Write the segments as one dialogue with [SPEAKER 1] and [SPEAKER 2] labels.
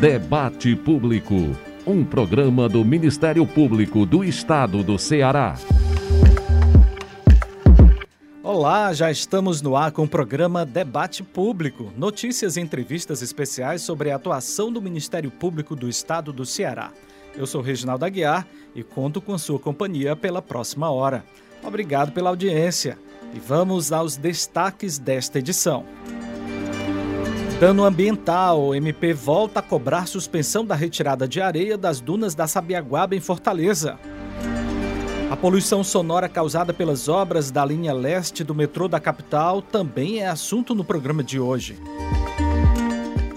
[SPEAKER 1] Debate Público, um programa do Ministério Público do Estado do Ceará.
[SPEAKER 2] Olá, já estamos no ar com o programa Debate Público, notícias e entrevistas especiais sobre a atuação do Ministério Público do Estado do Ceará. Eu sou Reginaldo Aguiar e conto com sua companhia pela próxima hora. Obrigado pela audiência e vamos aos destaques desta edição. Dano ambiental. O MP volta a cobrar suspensão da retirada de areia das dunas da Sabiaguaba em Fortaleza. A poluição sonora causada pelas obras da linha leste do metrô da capital também é assunto no programa de hoje.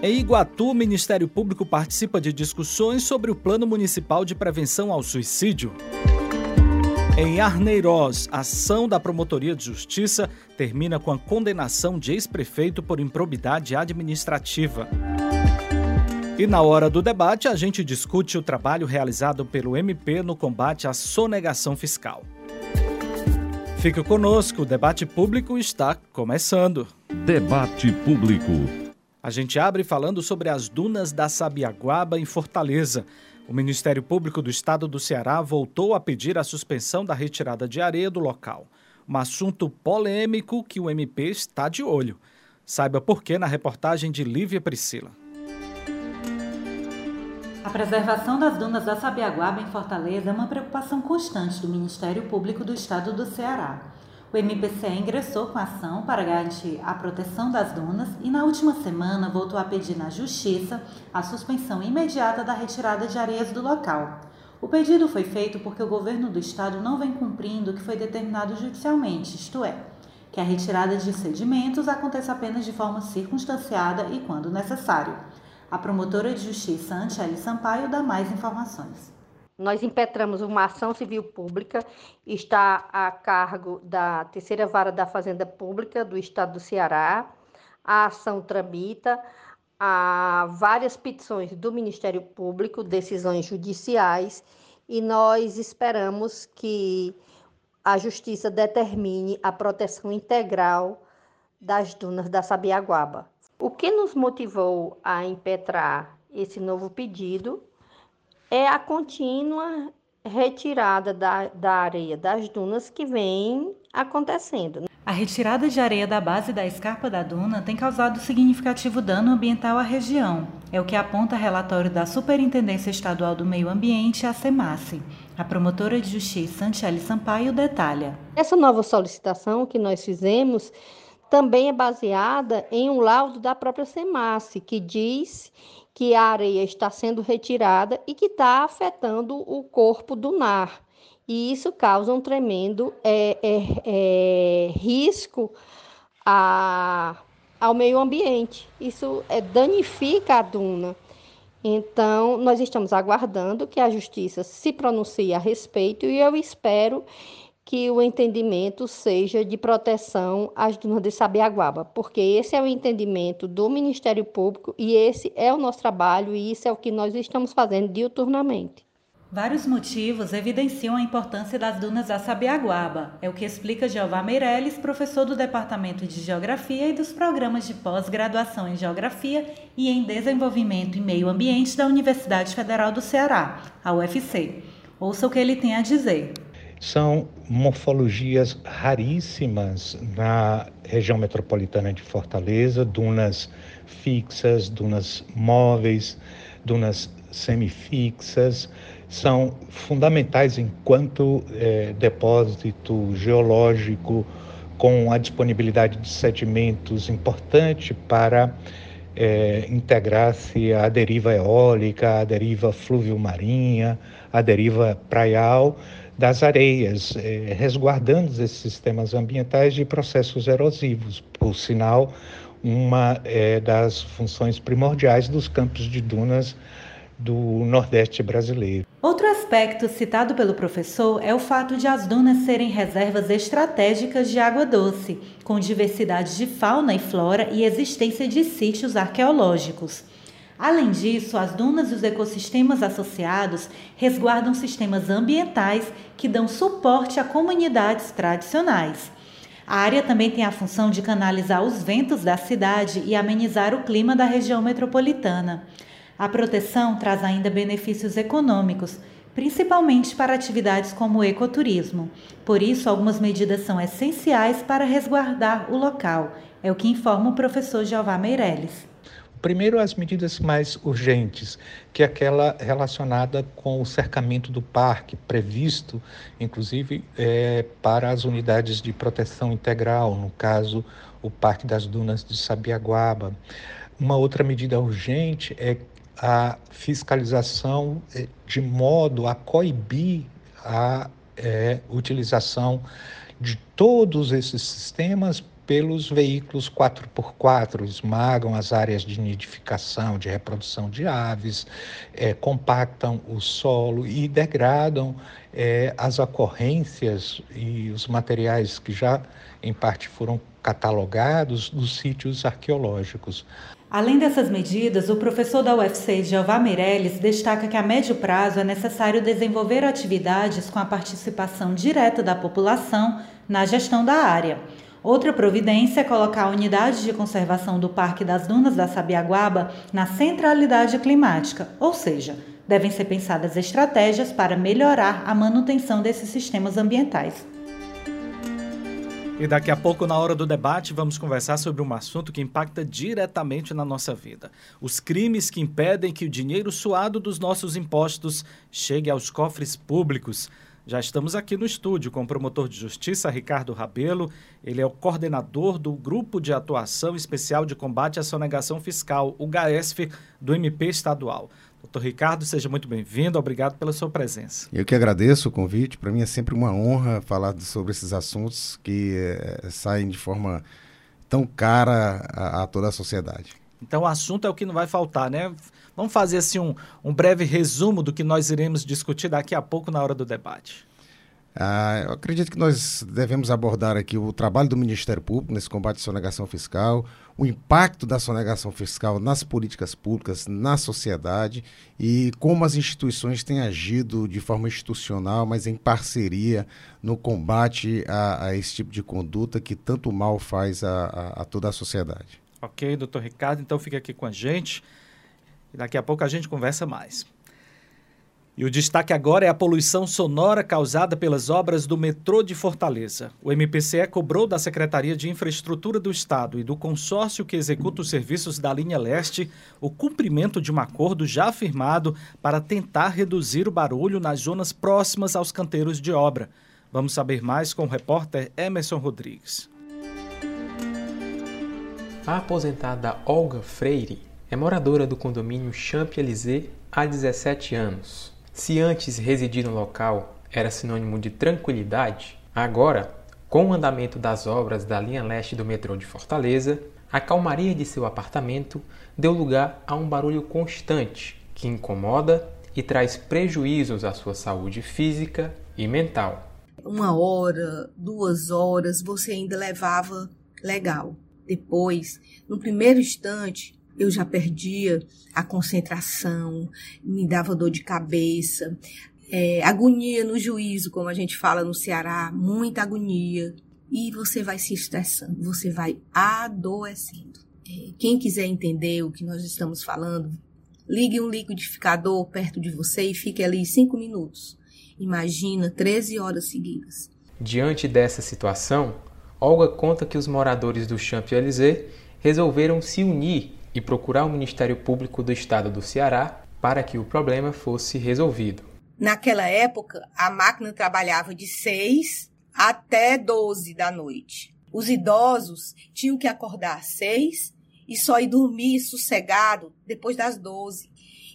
[SPEAKER 2] Em Iguatu, o Ministério Público participa de discussões sobre o Plano Municipal de Prevenção ao Suicídio. Em Arneiroz, a ação da Promotoria de Justiça termina com a condenação de ex-prefeito por improbidade administrativa. E na hora do debate, a gente discute o trabalho realizado pelo MP no combate à sonegação fiscal. Fique conosco, o debate público está começando.
[SPEAKER 1] Debate Público.
[SPEAKER 2] A gente abre falando sobre as dunas da Sabiaguaba em Fortaleza. O Ministério Público do Estado do Ceará voltou a pedir a suspensão da retirada de areia do local. Um assunto polêmico que o MP está de olho. Saiba por que na reportagem de Lívia Priscila.
[SPEAKER 3] A preservação das dunas da Sabiaguaba em Fortaleza é uma preocupação constante do Ministério Público do Estado do Ceará. O MPCE ingressou com a ação para garantir a proteção das dunas e, na última semana, voltou a pedir na Justiça a suspensão imediata da retirada de areias do local. O pedido foi feito porque o governo do estado não vem cumprindo o que foi determinado judicialmente, isto é, que a retirada de sedimentos aconteça apenas de forma circunstanciada e quando necessário. A promotora de justiça Antiele Sampaio dá mais informações.
[SPEAKER 4] Nós impetramos uma ação civil pública, está a cargo da terceira vara da Fazenda Pública do Estado do Ceará. A ação tramita há várias petições do Ministério Público, decisões judiciais, e nós esperamos que a Justiça determine a proteção integral das dunas da Sabiaguaba. O que nos motivou a impetrar esse novo pedido é a contínua retirada da, da areia das dunas que vem acontecendo.
[SPEAKER 3] A retirada de areia da base da escarpa da duna tem causado significativo dano ambiental à região. É o que aponta relatório da Superintendência Estadual do Meio Ambiente, a SEMASSE. A promotora de justiça, Antiele Sampaio, detalha.
[SPEAKER 4] Essa nova solicitação que nós fizemos também é baseada em um laudo da própria SEMASSE, que diz que a areia está sendo retirada e que está afetando o corpo do NAR. E isso causa um tremendo é, é, é, risco a, ao meio ambiente. Isso é, danifica a duna. Então, nós estamos aguardando que a justiça se pronuncie a respeito e eu espero que o entendimento seja de proteção às dunas de Sabiaguaba, porque esse é o entendimento do Ministério Público e esse é o nosso trabalho e isso é o que nós estamos fazendo diuturnamente.
[SPEAKER 3] Vários motivos evidenciam a importância das dunas da Sabiaguaba. É o que explica Jeová Meirelles, professor do Departamento de Geografia e dos programas de pós-graduação em Geografia e em Desenvolvimento e Meio Ambiente da Universidade Federal do Ceará, a UFC. Ouça o que ele tem a dizer
[SPEAKER 5] são morfologias raríssimas na região metropolitana de Fortaleza, dunas fixas, dunas móveis, dunas semifixas, são fundamentais enquanto é, depósito geológico com a disponibilidade de sedimentos importante para é, integrar-se à deriva eólica, à deriva fluvio-marinha, à deriva praial, das areias, eh, resguardando esses sistemas ambientais de processos erosivos. Por sinal, uma eh, das funções primordiais dos campos de dunas do Nordeste brasileiro.
[SPEAKER 3] Outro aspecto citado pelo professor é o fato de as dunas serem reservas estratégicas de água doce, com diversidade de fauna e flora e existência de sítios arqueológicos. Além disso, as dunas e os ecossistemas associados resguardam sistemas ambientais que dão suporte a comunidades tradicionais. A área também tem a função de canalizar os ventos da cidade e amenizar o clima da região metropolitana. A proteção traz ainda benefícios econômicos, principalmente para atividades como o ecoturismo. Por isso, algumas medidas são essenciais para resguardar o local, é o que informa o professor Jeová Meirelles.
[SPEAKER 5] Primeiro, as medidas mais urgentes, que é aquela relacionada com o cercamento do parque, previsto, inclusive, é, para as unidades de proteção integral, no caso, o Parque das Dunas de Sabiaguaba. Uma outra medida urgente é a fiscalização é, de modo a coibir a é, utilização de todos esses sistemas pelos veículos 4x4, esmagam as áreas de nidificação, de reprodução de aves, é, compactam o solo e degradam é, as ocorrências e os materiais que já, em parte, foram catalogados dos sítios arqueológicos.
[SPEAKER 3] Além dessas medidas, o professor da UFC, Jeová Meirelles, destaca que a médio prazo é necessário desenvolver atividades com a participação direta da população na gestão da área. Outra providência é colocar a unidade de conservação do Parque das Dunas da Sabiaguaba na centralidade climática, ou seja, devem ser pensadas estratégias para melhorar a manutenção desses sistemas ambientais.
[SPEAKER 2] E daqui a pouco, na hora do debate, vamos conversar sobre um assunto que impacta diretamente na nossa vida: os crimes que impedem que o dinheiro suado dos nossos impostos chegue aos cofres públicos. Já estamos aqui no estúdio com o promotor de justiça Ricardo Rabelo. Ele é o coordenador do Grupo de Atuação Especial de Combate à Sonegação Fiscal, o GAESF, do MP estadual. Doutor Ricardo, seja muito bem-vindo. Obrigado pela sua presença.
[SPEAKER 6] Eu que agradeço o convite. Para mim é sempre uma honra falar sobre esses assuntos que é, saem de forma tão cara a, a toda a sociedade.
[SPEAKER 2] Então o assunto é o que não vai faltar, né? Vamos fazer assim um, um breve resumo do que nós iremos discutir daqui a pouco na hora do debate.
[SPEAKER 6] Ah, eu acredito que nós devemos abordar aqui o trabalho do Ministério Público nesse combate à sonegação fiscal, o impacto da sonegação fiscal nas políticas públicas, na sociedade e como as instituições têm agido de forma institucional, mas em parceria no combate a, a esse tipo de conduta que tanto mal faz a, a, a toda a sociedade.
[SPEAKER 2] Ok, doutor Ricardo, então fica aqui com a gente. E daqui a pouco a gente conversa mais. E o destaque agora é a poluição sonora causada pelas obras do metrô de Fortaleza. O MPCE cobrou da Secretaria de Infraestrutura do Estado e do consórcio que executa os serviços da linha leste o cumprimento de um acordo já firmado para tentar reduzir o barulho nas zonas próximas aos canteiros de obra. Vamos saber mais com o repórter Emerson Rodrigues.
[SPEAKER 7] A aposentada Olga Freire é moradora do condomínio Champs-Élysées há 17 anos. Se antes residir no local era sinônimo de tranquilidade, agora, com o andamento das obras da linha leste do metrô de Fortaleza, a calmaria de seu apartamento deu lugar a um barulho constante que incomoda e traz prejuízos à sua saúde física e mental.
[SPEAKER 8] Uma hora, duas horas, você ainda levava legal. Depois, no primeiro instante, eu já perdia a concentração, me dava dor de cabeça, é, agonia no juízo, como a gente fala no Ceará, muita agonia. E você vai se estressando, você vai adoecendo. É, quem quiser entender o que nós estamos falando, ligue um liquidificador perto de você e fique ali cinco minutos. Imagina 13 horas seguidas.
[SPEAKER 7] Diante dessa situação, Olga conta que os moradores do Champs-Élysées resolveram se unir e procurar o Ministério Público do Estado do Ceará para que o problema fosse resolvido.
[SPEAKER 8] Naquela época, a máquina trabalhava de 6 até 12 da noite. Os idosos tinham que acordar às 6 e só ir dormir sossegado depois das 12.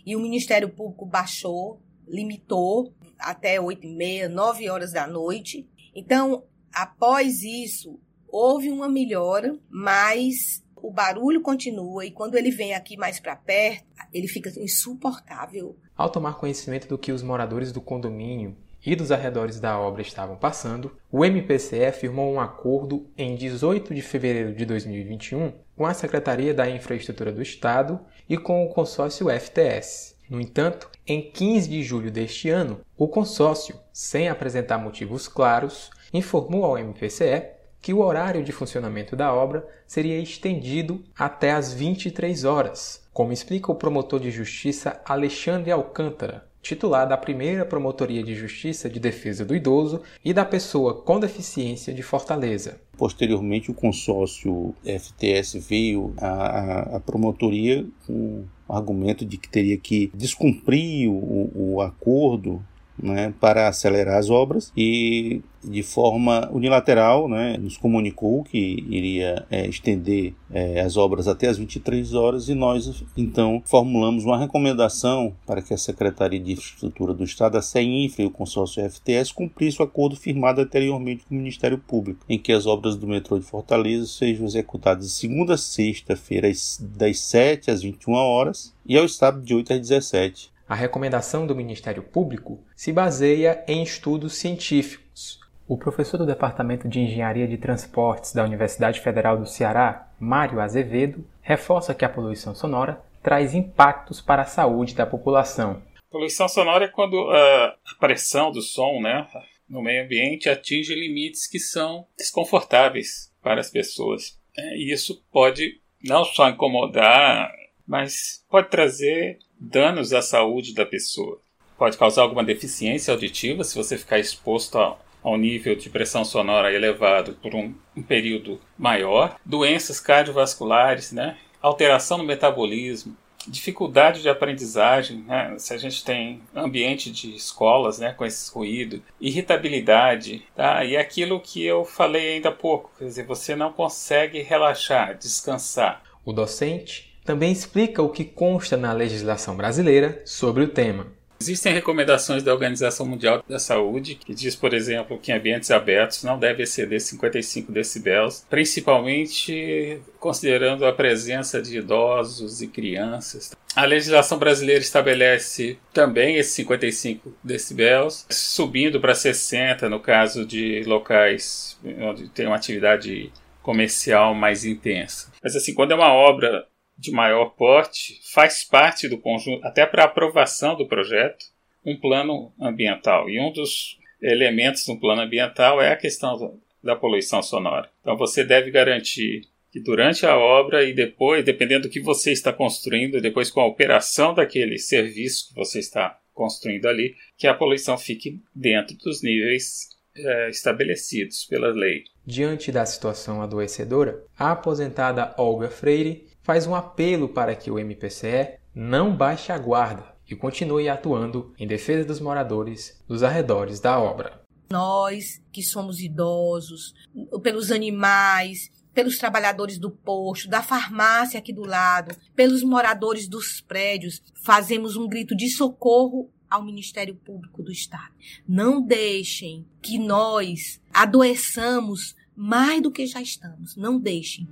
[SPEAKER 8] E o Ministério Público baixou, limitou até 8 e meia, 9 horas da noite. Então, após isso, houve uma melhora, mas o barulho continua e quando ele vem aqui mais para perto, ele fica insuportável.
[SPEAKER 7] Ao tomar conhecimento do que os moradores do condomínio e dos arredores da obra estavam passando, o MPCE firmou um acordo em 18 de fevereiro de 2021 com a Secretaria da Infraestrutura do Estado e com o consórcio FTS. No entanto, em 15 de julho deste ano, o consórcio, sem apresentar motivos claros, informou ao MPCE que o horário de funcionamento da obra seria estendido até às 23 horas, como explica o promotor de justiça Alexandre Alcântara, titular da primeira Promotoria de Justiça de Defesa do Idoso e da Pessoa com Deficiência de Fortaleza.
[SPEAKER 9] Posteriormente, o consórcio FTS veio à, à promotoria com argumento de que teria que descumprir o, o acordo né, para acelerar as obras e de forma unilateral né, nos comunicou que iria é, estender é, as obras até as 23 horas e nós então formulamos uma recomendação para que a Secretaria de Infraestrutura do Estado, a CEINFRA e o consórcio FTS cumprisse o acordo firmado anteriormente com o Ministério Público, em que as obras do metrô de Fortaleza sejam executadas de segunda a sexta-feira das 7 às 21 horas e ao sábado de 8 às 17
[SPEAKER 7] a recomendação do Ministério Público se baseia em estudos científicos. O professor do Departamento de Engenharia de Transportes da Universidade Federal do Ceará, Mário Azevedo, reforça que a poluição sonora traz impactos para a saúde da população.
[SPEAKER 10] Poluição sonora é quando a pressão do som né, no meio ambiente atinge limites que são desconfortáveis para as pessoas. É, e isso pode não só incomodar, mas pode trazer danos à saúde da pessoa. Pode causar alguma deficiência auditiva se você ficar exposto a, ao nível de pressão sonora elevado por um, um período maior, doenças cardiovasculares, né? alteração no metabolismo, dificuldade de aprendizagem, né? se a gente tem ambiente de escolas né, com esse ruído, irritabilidade, tá? e aquilo que eu falei ainda há pouco, quer dizer, você não consegue relaxar, descansar.
[SPEAKER 7] O docente também explica o que consta na legislação brasileira sobre o tema.
[SPEAKER 10] Existem recomendações da Organização Mundial da Saúde que diz, por exemplo, que em ambientes abertos não deve exceder 55 decibéis, principalmente considerando a presença de idosos e crianças. A legislação brasileira estabelece também esses 55 decibéis, subindo para 60 no caso de locais onde tem uma atividade comercial mais intensa. Mas assim, quando é uma obra de maior porte faz parte do conjunto, até para aprovação do projeto, um plano ambiental. E um dos elementos do plano ambiental é a questão da poluição sonora. Então você deve garantir que durante a obra e depois, dependendo do que você está construindo, depois com a operação daquele serviço que você está construindo ali, que a poluição fique dentro dos níveis é, estabelecidos pela lei.
[SPEAKER 7] Diante da situação adoecedora, a aposentada Olga Freire faz um apelo para que o MPCE não baixe a guarda e continue atuando em defesa dos moradores dos arredores da obra.
[SPEAKER 8] Nós que somos idosos, pelos animais, pelos trabalhadores do posto, da farmácia aqui do lado, pelos moradores dos prédios, fazemos um grito de socorro ao Ministério Público do Estado. Não deixem que nós adoeçamos mais do que já estamos. Não deixem.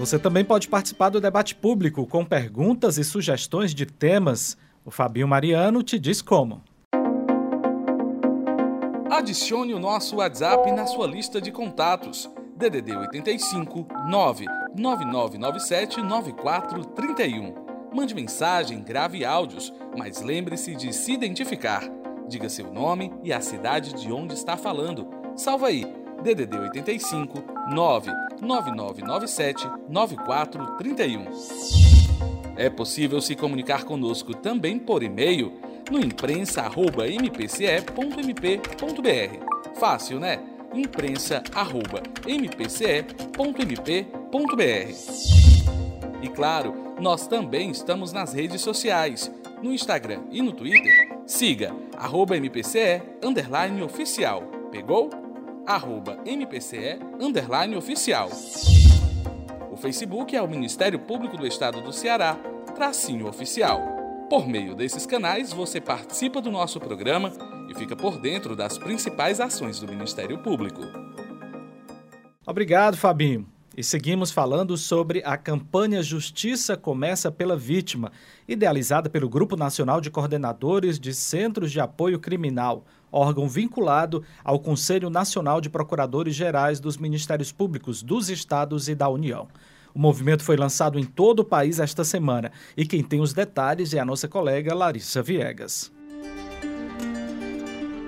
[SPEAKER 2] Você também pode participar do debate público com perguntas e sugestões de temas. O Fabinho Mariano te diz como.
[SPEAKER 11] Adicione o nosso WhatsApp na sua lista de contatos. DDD 85 99997 9431. Mande mensagem, grave áudios, mas lembre-se de se identificar. Diga seu nome e a cidade de onde está falando. Salva aí, DDD 85 9 9997 9431. É possível se comunicar conosco também por e-mail no imprensa@mpce.mp.br. Fácil, né? imprensa@mpce.mp.br. E claro, nós também estamos nas redes sociais, no Instagram e no Twitter. Siga arroba MPCE oficial. Pegou? Arroba MPCE underline oficial. O Facebook é o Ministério Público do Estado do Ceará, tracinho oficial. Por meio desses canais, você participa do nosso programa e fica por dentro das principais ações do Ministério Público.
[SPEAKER 2] Obrigado, Fabinho. E seguimos falando sobre a campanha Justiça Começa pela Vítima, idealizada pelo Grupo Nacional de Coordenadores de Centros de Apoio Criminal, órgão vinculado ao Conselho Nacional de Procuradores Gerais dos Ministérios Públicos dos Estados e da União. O movimento foi lançado em todo o país esta semana e quem tem os detalhes é a nossa colega Larissa Viegas.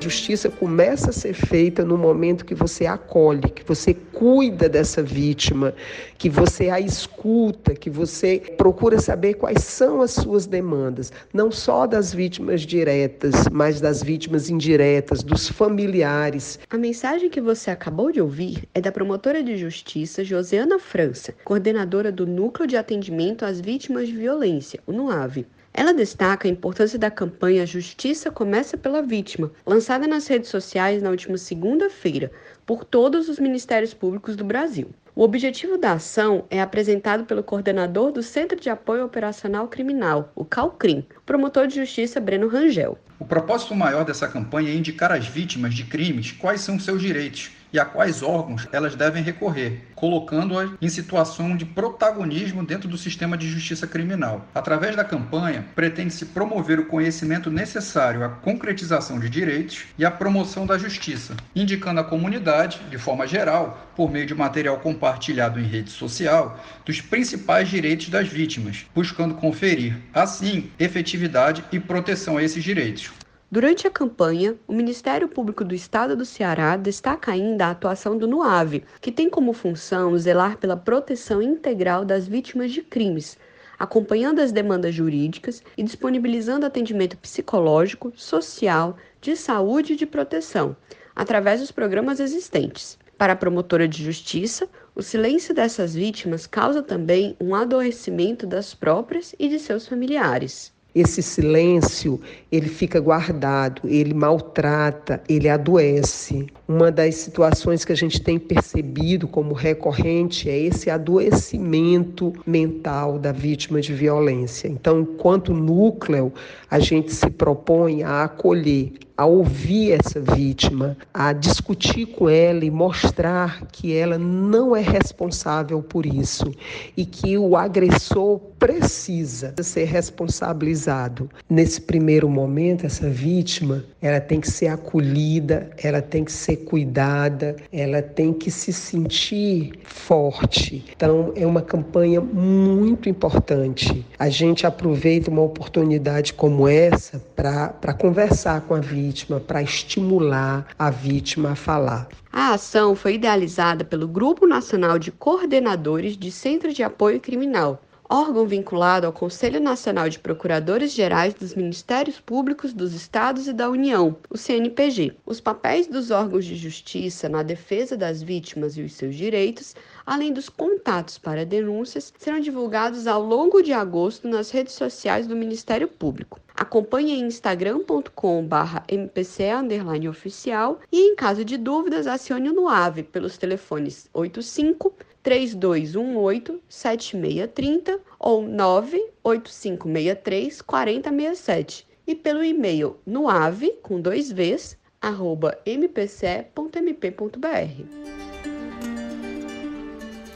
[SPEAKER 12] Justiça começa a ser feita no momento que você acolhe, que você cuida dessa vítima, que você a escuta, que você procura saber quais são as suas demandas, não só das vítimas diretas, mas das vítimas indiretas, dos familiares.
[SPEAKER 13] A mensagem que você acabou de ouvir é da promotora de justiça Josiana França, coordenadora do Núcleo de Atendimento às Vítimas de Violência, o NUAVE. Ela destaca a importância da campanha Justiça Começa pela Vítima, lançada nas redes sociais na última segunda-feira por todos os ministérios públicos do Brasil. O objetivo da ação é apresentado pelo coordenador do Centro de Apoio Operacional Criminal, o CALCRIM, promotor de justiça Breno Rangel.
[SPEAKER 14] O propósito maior dessa campanha é indicar às vítimas de crimes quais são seus direitos e a quais órgãos elas devem recorrer, colocando-as em situação de protagonismo dentro do sistema de justiça criminal. Através da campanha, pretende-se promover o conhecimento necessário à concretização de direitos e à promoção da justiça, indicando à comunidade, de forma geral, por meio de material compartilhado em rede social, dos principais direitos das vítimas, buscando conferir, assim, efetividade e proteção a esses direitos.
[SPEAKER 13] Durante a campanha, o Ministério Público do Estado do Ceará destaca ainda a atuação do NUAVE, que tem como função zelar pela proteção integral das vítimas de crimes, acompanhando as demandas jurídicas e disponibilizando atendimento psicológico, social, de saúde e de proteção, através dos programas existentes. Para a promotora de justiça, o silêncio dessas vítimas causa também um adoecimento das próprias e de seus familiares.
[SPEAKER 12] Esse silêncio, ele fica guardado, ele maltrata, ele adoece. Uma das situações que a gente tem percebido como recorrente é esse adoecimento mental da vítima de violência. Então, enquanto núcleo, a gente se propõe a acolher, a ouvir essa vítima, a discutir com ela e mostrar que ela não é responsável por isso e que o agressor precisa ser responsabilizado. Nesse primeiro momento, essa vítima, ela tem que ser acolhida, ela tem que ser cuidada, ela tem que se sentir forte. Então, é uma campanha muito importante. A gente aproveita uma oportunidade como essa para conversar com a vítima, para estimular a vítima a falar.
[SPEAKER 13] A ação foi idealizada pelo Grupo Nacional de Coordenadores de Centro de Apoio Criminal, órgão vinculado ao Conselho Nacional de Procuradores Gerais dos Ministérios Públicos dos Estados e da União, o CNPG. Os papéis dos órgãos de justiça na defesa das vítimas e os seus direitos, além dos contatos para denúncias, serão divulgados ao longo de agosto nas redes sociais do Ministério Público. Acompanhe em instagram.com.br mpce_oficial e, em caso de dúvidas, acione o NUAVE pelos telefones 85 3218 7630 ou 98563 4067 e pelo e-mail noave com dois v's arroba mpce.mp.br.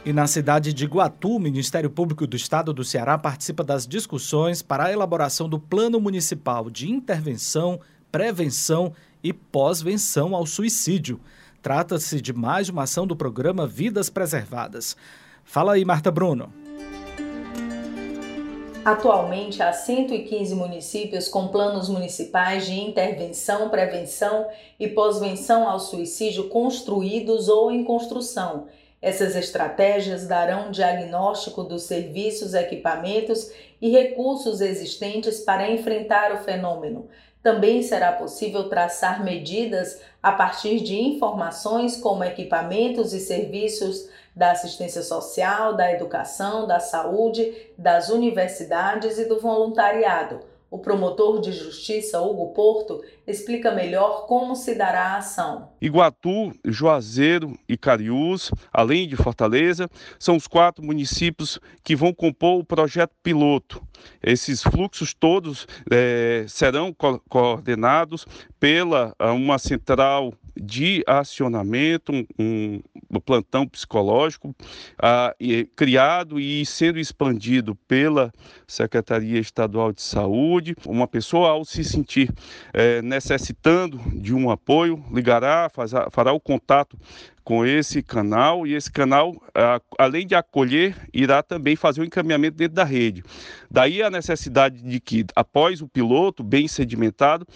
[SPEAKER 2] E na cidade de Iguatu, o Ministério Público do Estado do Ceará participa das discussões para a elaboração do Plano Municipal de Intervenção, Prevenção e Pós-venção ao Suicídio. Trata-se de mais uma ação do programa Vidas Preservadas. Fala aí, Marta Bruno.
[SPEAKER 15] Atualmente, há 115 municípios com planos municipais de intervenção, prevenção e pós-venção ao suicídio construídos ou em construção. Essas estratégias darão um diagnóstico dos serviços, equipamentos e recursos existentes para enfrentar o fenômeno, também será possível traçar medidas a partir de informações como equipamentos e serviços da assistência social, da educação, da saúde, das universidades e do voluntariado o promotor de justiça, Hugo Porto, explica melhor como se dará a ação.
[SPEAKER 16] Iguatu, Juazeiro e Cariús, além de Fortaleza, são os quatro municípios que vão compor o projeto piloto. Esses fluxos todos é, serão co coordenados pela uma central de acionamento, um, um plantão psicológico ah, criado e sendo expandido pela Secretaria Estadual de Saúde. Uma pessoa, ao se sentir eh, necessitando de um apoio, ligará, faz, fará o contato com esse canal e esse canal, além de acolher, irá também fazer o encaminhamento dentro da rede. Daí a necessidade de que, após o piloto bem sedimentado,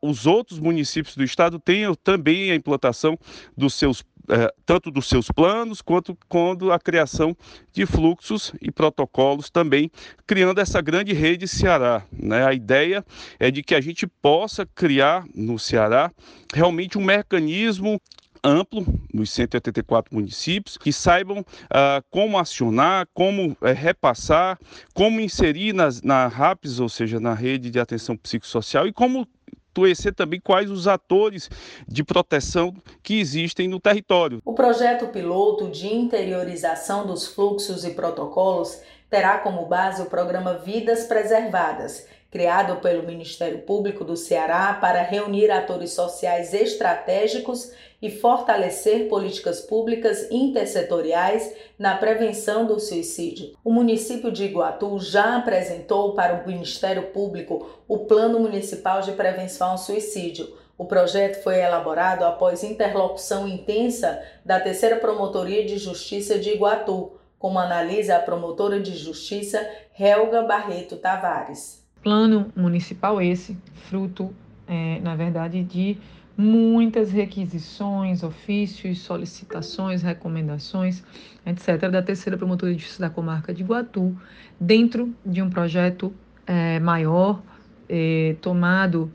[SPEAKER 16] os outros municípios do estado tenham também a implantação dos seus é, tanto dos seus planos quanto quando a criação de fluxos e protocolos também, criando essa grande rede Ceará. Né? A ideia é de que a gente possa criar no Ceará realmente um mecanismo amplo nos 184 municípios, que saibam uh, como acionar, como uh, repassar, como inserir nas, na RAPS, ou seja, na rede de atenção psicossocial, e como conhecer também quais os atores de proteção que existem no território.
[SPEAKER 15] O projeto piloto de interiorização dos fluxos e protocolos terá como base o programa Vidas Preservadas criado pelo Ministério Público do Ceará para reunir atores sociais estratégicos e fortalecer políticas públicas intersetoriais na prevenção do suicídio. O município de Iguatu já apresentou para o Ministério Público o Plano Municipal de Prevenção ao Suicídio. O projeto foi elaborado após interlocução intensa da Terceira Promotoria de Justiça de Iguatu, como analisa a promotora de justiça Helga Barreto Tavares
[SPEAKER 17] plano municipal esse, fruto, é, na verdade, de muitas requisições, ofícios, solicitações, recomendações, etc., da terceira promotoria de justiça da comarca de Iguatu, dentro de um projeto é, maior, é, tomado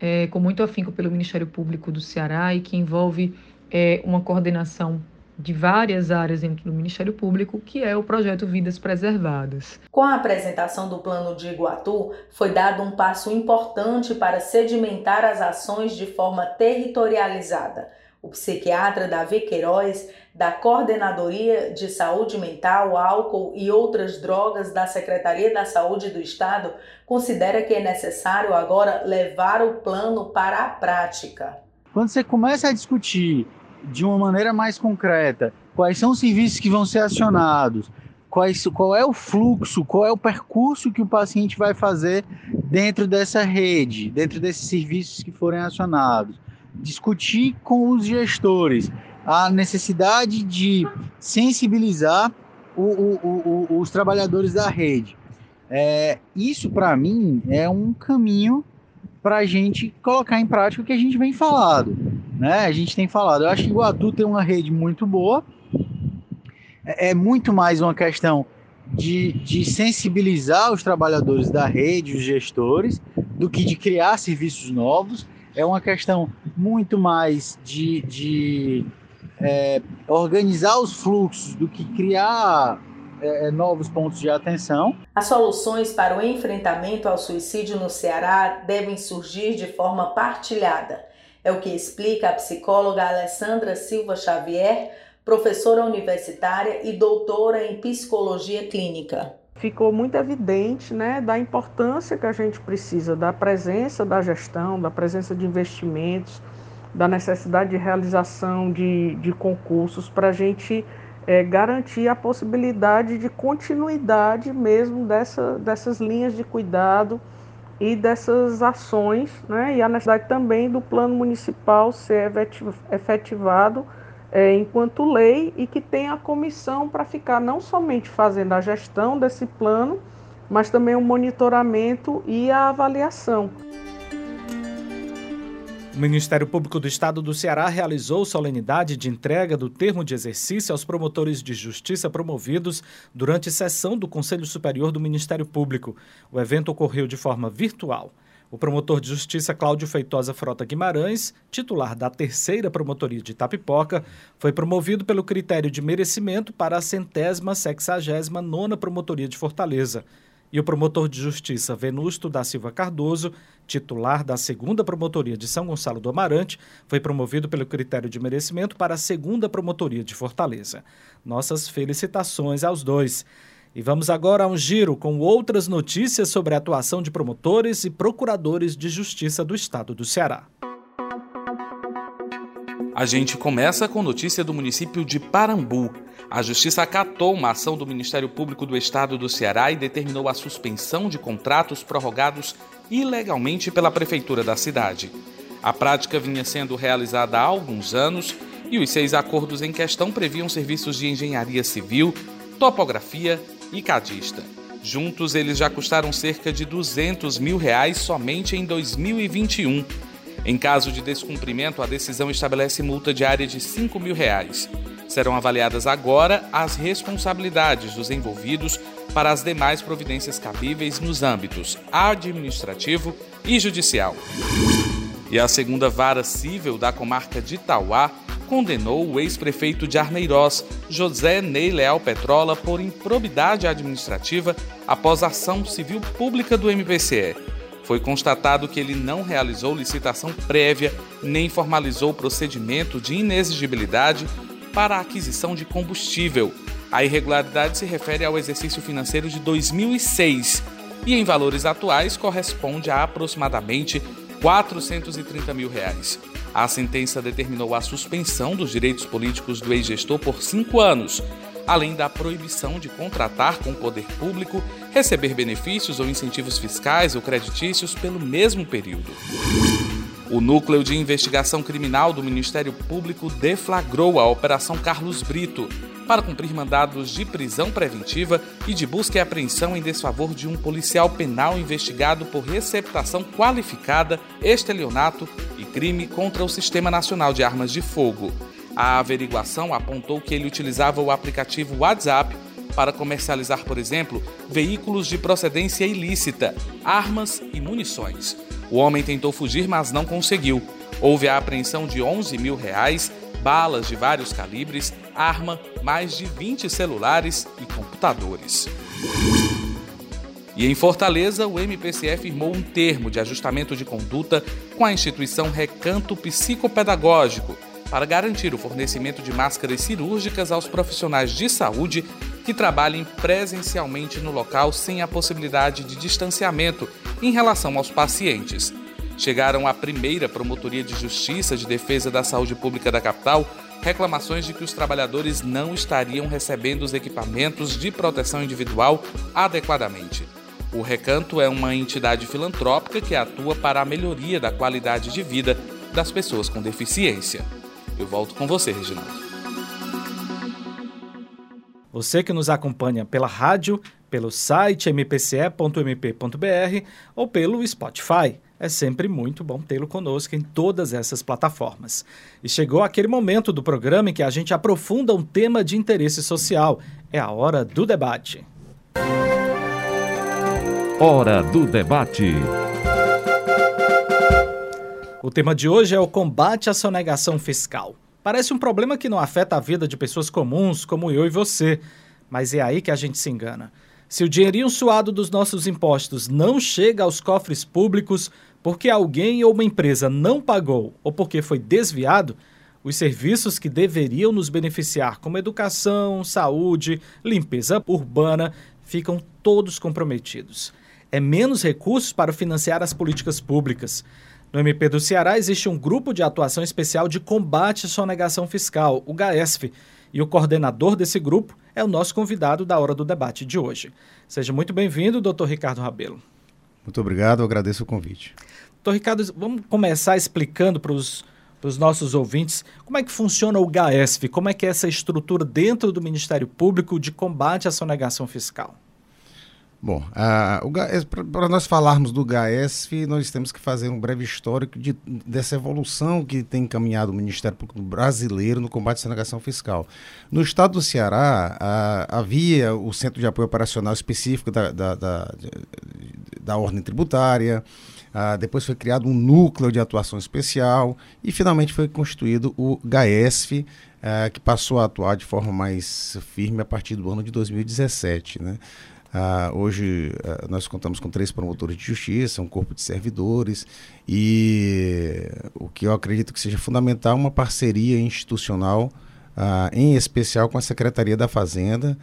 [SPEAKER 17] é, com muito afinco pelo Ministério Público do Ceará e que envolve é, uma coordenação de várias áreas dentro do Ministério Público, que é o projeto Vidas Preservadas.
[SPEAKER 15] Com a apresentação do plano de Iguatu, foi dado um passo importante para sedimentar as ações de forma territorializada. O psiquiatra Davi Queiroz, da Coordenadoria de Saúde Mental, Álcool e outras drogas da Secretaria da Saúde do Estado, considera que é necessário agora levar o plano para a prática.
[SPEAKER 18] Quando você começa a discutir de uma maneira mais concreta quais são os serviços que vão ser acionados, quais, qual é o fluxo, qual é o percurso que o paciente vai fazer dentro dessa rede, dentro desses serviços que forem acionados. Discutir com os gestores a necessidade de sensibilizar o, o, o, os trabalhadores da rede. É, isso, para mim, é um caminho para a gente colocar em prática o que a gente vem falado né? A gente tem falado. Eu acho que Iguatu tem uma rede muito boa. É, é muito mais uma questão de, de sensibilizar os trabalhadores da rede, os gestores, do que de criar serviços novos. É uma questão muito mais de, de é, organizar os fluxos do que criar é, é novos pontos de atenção.
[SPEAKER 15] As soluções para o enfrentamento ao suicídio no Ceará devem surgir de forma partilhada. É o que explica a psicóloga Alessandra Silva Xavier, professora universitária e doutora em psicologia clínica.
[SPEAKER 19] Ficou muito evidente né, da importância que a gente precisa da presença da gestão, da presença de investimentos, da necessidade de realização de, de concursos para a gente é, garantir a possibilidade de continuidade mesmo dessa, dessas linhas de cuidado e dessas ações, né, e a necessidade também do plano municipal ser efetivado é, enquanto lei e que tenha a comissão para ficar não somente fazendo a gestão desse plano, mas também o monitoramento e a avaliação.
[SPEAKER 2] O Ministério Público do Estado do Ceará realizou solenidade de entrega do termo de exercício aos promotores de justiça promovidos durante sessão do Conselho Superior do Ministério Público. O evento ocorreu de forma virtual. O promotor de justiça Cláudio Feitosa Frota Guimarães, titular da terceira promotoria de Itapipoca, foi promovido pelo critério de merecimento para a centésima sexagésima nona promotoria de Fortaleza. E o promotor de justiça Venusto da Silva Cardoso, titular da segunda promotoria de São Gonçalo do Amarante, foi promovido pelo critério de merecimento para a segunda promotoria de Fortaleza. Nossas felicitações aos dois. E vamos agora a um giro com outras notícias sobre a atuação de promotores e procuradores de justiça do estado do Ceará.
[SPEAKER 11] A gente começa com notícia do município de Parambu. A Justiça acatou uma ação do Ministério Público do Estado do Ceará e determinou a suspensão de contratos prorrogados ilegalmente pela Prefeitura da cidade. A prática vinha sendo realizada há alguns anos E os seis acordos em questão previam serviços de engenharia civil, topografia e cadista. Juntos, eles já custaram cerca de 200 mil reais somente em 2021. Em caso de descumprimento, a decisão estabelece multa diária de 5 mil reais. Serão avaliadas agora as responsabilidades dos envolvidos para as demais providências cabíveis nos âmbitos administrativo e judicial. E a segunda vara civil da comarca de Itauá condenou o ex-prefeito de Arneirós, José Ney Leal Petrola, por improbidade administrativa após ação civil pública do MPCE. Foi constatado que ele não realizou licitação prévia nem formalizou procedimento de inexigibilidade para a aquisição de combustível. A irregularidade se refere ao exercício financeiro de 2006 e, em valores atuais, corresponde a aproximadamente 430 mil reais. A sentença determinou a suspensão dos direitos políticos do ex-gestor por cinco anos, além da proibição de contratar com o poder público, receber benefícios ou incentivos fiscais ou creditícios pelo mesmo período. O Núcleo de Investigação Criminal do Ministério Público deflagrou a Operação Carlos Brito para cumprir mandados de prisão preventiva e de busca e apreensão em desfavor de um policial penal investigado por receptação qualificada, estelionato e crime contra o Sistema Nacional de Armas de Fogo. A averiguação apontou que ele utilizava o aplicativo WhatsApp para comercializar, por exemplo, veículos de procedência ilícita, armas e munições. O homem tentou fugir, mas não conseguiu. Houve a apreensão de 11 mil reais, balas de vários calibres, arma, mais de 20 celulares e computadores. E em Fortaleza, o MPCE firmou um termo de ajustamento de conduta com a instituição Recanto Psicopedagógico para garantir o fornecimento de máscaras cirúrgicas aos profissionais de saúde que trabalhem presencialmente no local sem a possibilidade de distanciamento em relação aos pacientes. Chegaram à primeira Promotoria de Justiça de Defesa da Saúde Pública da capital reclamações de que os trabalhadores não estariam recebendo os equipamentos de proteção individual adequadamente. O Recanto é uma entidade filantrópica que atua para a melhoria da qualidade de vida das pessoas com deficiência. Eu volto com você, Reginaldo.
[SPEAKER 2] Você que nos acompanha pela rádio, pelo site mpce.mp.br ou pelo Spotify. É sempre muito bom tê-lo conosco em todas essas plataformas. E chegou aquele momento do programa em que a gente aprofunda um tema de interesse social. É a hora do debate.
[SPEAKER 1] Hora do debate.
[SPEAKER 2] O tema de hoje é o combate à sonegação fiscal. Parece um problema que não afeta a vida de pessoas comuns como eu e você, mas é aí que a gente se engana. Se o dinheirinho suado dos nossos impostos não chega aos cofres públicos porque alguém ou uma empresa não pagou ou porque foi desviado, os serviços que deveriam nos beneficiar, como educação, saúde, limpeza urbana, ficam todos comprometidos é menos recursos para financiar as políticas públicas. No MP do Ceará existe um grupo de atuação especial de combate à sonegação fiscal, o GAESF, e o coordenador desse grupo é o nosso convidado da hora do debate de hoje. Seja muito bem-vindo, doutor Ricardo Rabelo.
[SPEAKER 6] Muito obrigado, agradeço o convite.
[SPEAKER 2] Doutor Ricardo, vamos começar explicando para os para os nossos ouvintes, como é que funciona o GAESF, como é que é essa estrutura dentro do Ministério Público de combate à sonegação fiscal?
[SPEAKER 6] Bom, para nós falarmos do GAESF, nós temos que fazer um breve histórico de, dessa evolução que tem encaminhado o Ministério Público Brasileiro no combate à sonegação fiscal. No estado do Ceará, havia o Centro de Apoio Operacional Específico da, da, da, da Ordem Tributária, depois foi criado um núcleo de atuação especial e finalmente foi constituído o GAESF, que passou a atuar de forma mais firme a partir do ano de 2017. Né? Uh, hoje uh, nós contamos com três promotores de justiça, um corpo de servidores e o que eu acredito que seja fundamental uma parceria institucional, uh, em especial com a Secretaria da Fazenda,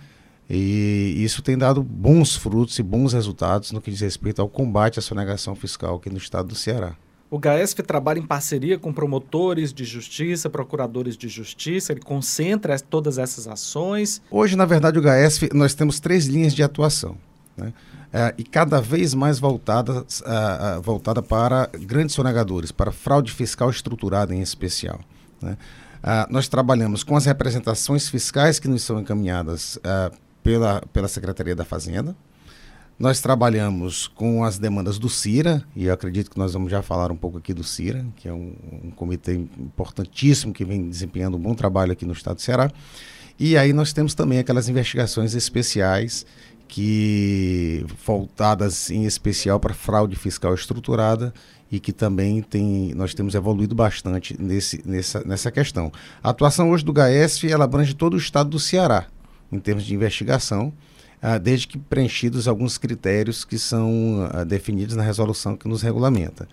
[SPEAKER 6] e isso tem dado bons frutos e bons resultados no que diz respeito ao combate à sonegação fiscal aqui no estado do Ceará.
[SPEAKER 2] O GAESF trabalha em parceria com promotores de justiça, procuradores de justiça, ele concentra todas essas ações.
[SPEAKER 6] Hoje, na verdade, o GAESF, nós temos três linhas de atuação. Né? É, e cada vez mais voltada, uh, voltada para grandes sonegadores, para fraude fiscal estruturada em especial. Né? Nós trabalhamos com as representações fiscais que nos são encaminhadas pela, pela Secretaria da Fazenda. Nós trabalhamos com as demandas do CIRA, e eu acredito que nós vamos já falar um pouco aqui do CIRA, que é um, um comitê importantíssimo que vem desempenhando um bom trabalho aqui no estado do Ceará. E aí nós temos também aquelas investigações especiais que voltadas em especial para fraude fiscal estruturada e que também tem, nós temos evoluído bastante nesse, nessa, nessa questão. A atuação hoje do GAESF ela abrange todo o estado do Ceará, em termos de investigação, ah, desde que preenchidos alguns critérios que são ah, definidos na resolução que nos regulamenta.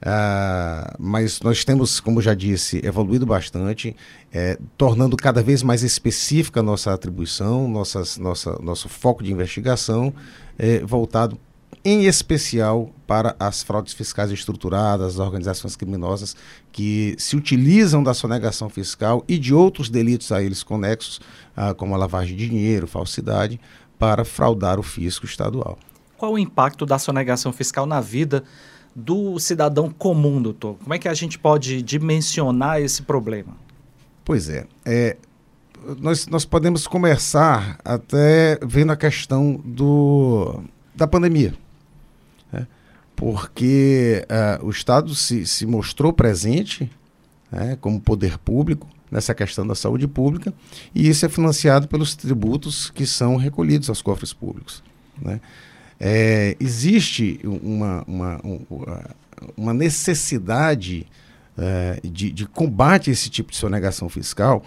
[SPEAKER 6] Uh, mas nós temos, como já disse, evoluído bastante, é, tornando cada vez mais específica a nossa atribuição, nossas, nossa, nosso foco de investigação, é, voltado em especial para as fraudes fiscais estruturadas, as organizações criminosas que se utilizam da sonegação fiscal e de outros delitos a eles conexos, como a lavagem de dinheiro, falsidade, para fraudar o fisco estadual.
[SPEAKER 2] Qual o impacto da sonegação fiscal na vida do cidadão comum, doutor? Como é que a gente pode dimensionar esse problema?
[SPEAKER 6] Pois é, é nós, nós podemos começar até vendo a questão do, da pandemia. Né? Porque uh, o Estado se, se mostrou presente né, como poder público nessa questão da saúde pública e isso é financiado pelos tributos que são recolhidos aos cofres públicos. Né? É, existe uma, uma, uma necessidade é, de, de, combate a esse tipo de sonegação fiscal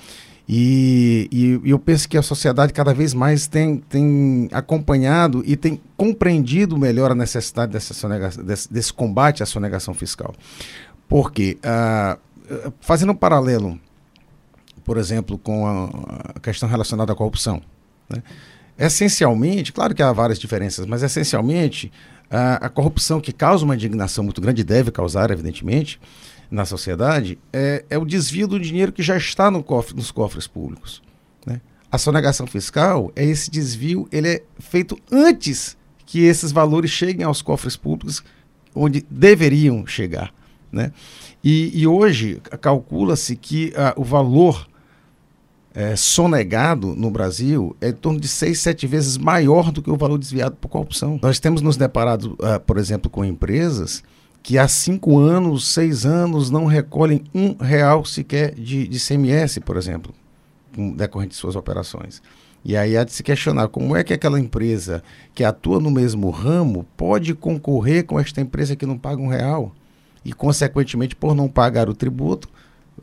[SPEAKER 6] e, e, eu penso que a sociedade cada vez mais tem, tem acompanhado e tem compreendido melhor a necessidade dessa desse, desse combate à sonegação fiscal. Porque, ah, fazendo um paralelo, por exemplo, com a, questão relacionada à corrupção, né? essencialmente, claro que há várias diferenças, mas essencialmente a, a corrupção que causa uma indignação muito grande, deve causar, evidentemente, na sociedade, é, é o desvio do dinheiro que já está no nos cofres públicos. Né? A sonegação fiscal é esse desvio, ele é feito antes que esses valores cheguem aos cofres públicos, onde deveriam chegar. Né? E, e hoje calcula-se que uh, o valor é, sonegado no Brasil é em torno de seis, sete vezes maior do que o valor desviado por corrupção. Nós temos nos deparado, uh, por exemplo, com empresas que há cinco anos, seis anos não recolhem um real sequer de, de CMS, por exemplo, decorrente de suas operações. E aí há de se questionar como é que aquela empresa que atua no mesmo ramo pode concorrer com esta empresa que não paga um real e, consequentemente, por não pagar o tributo,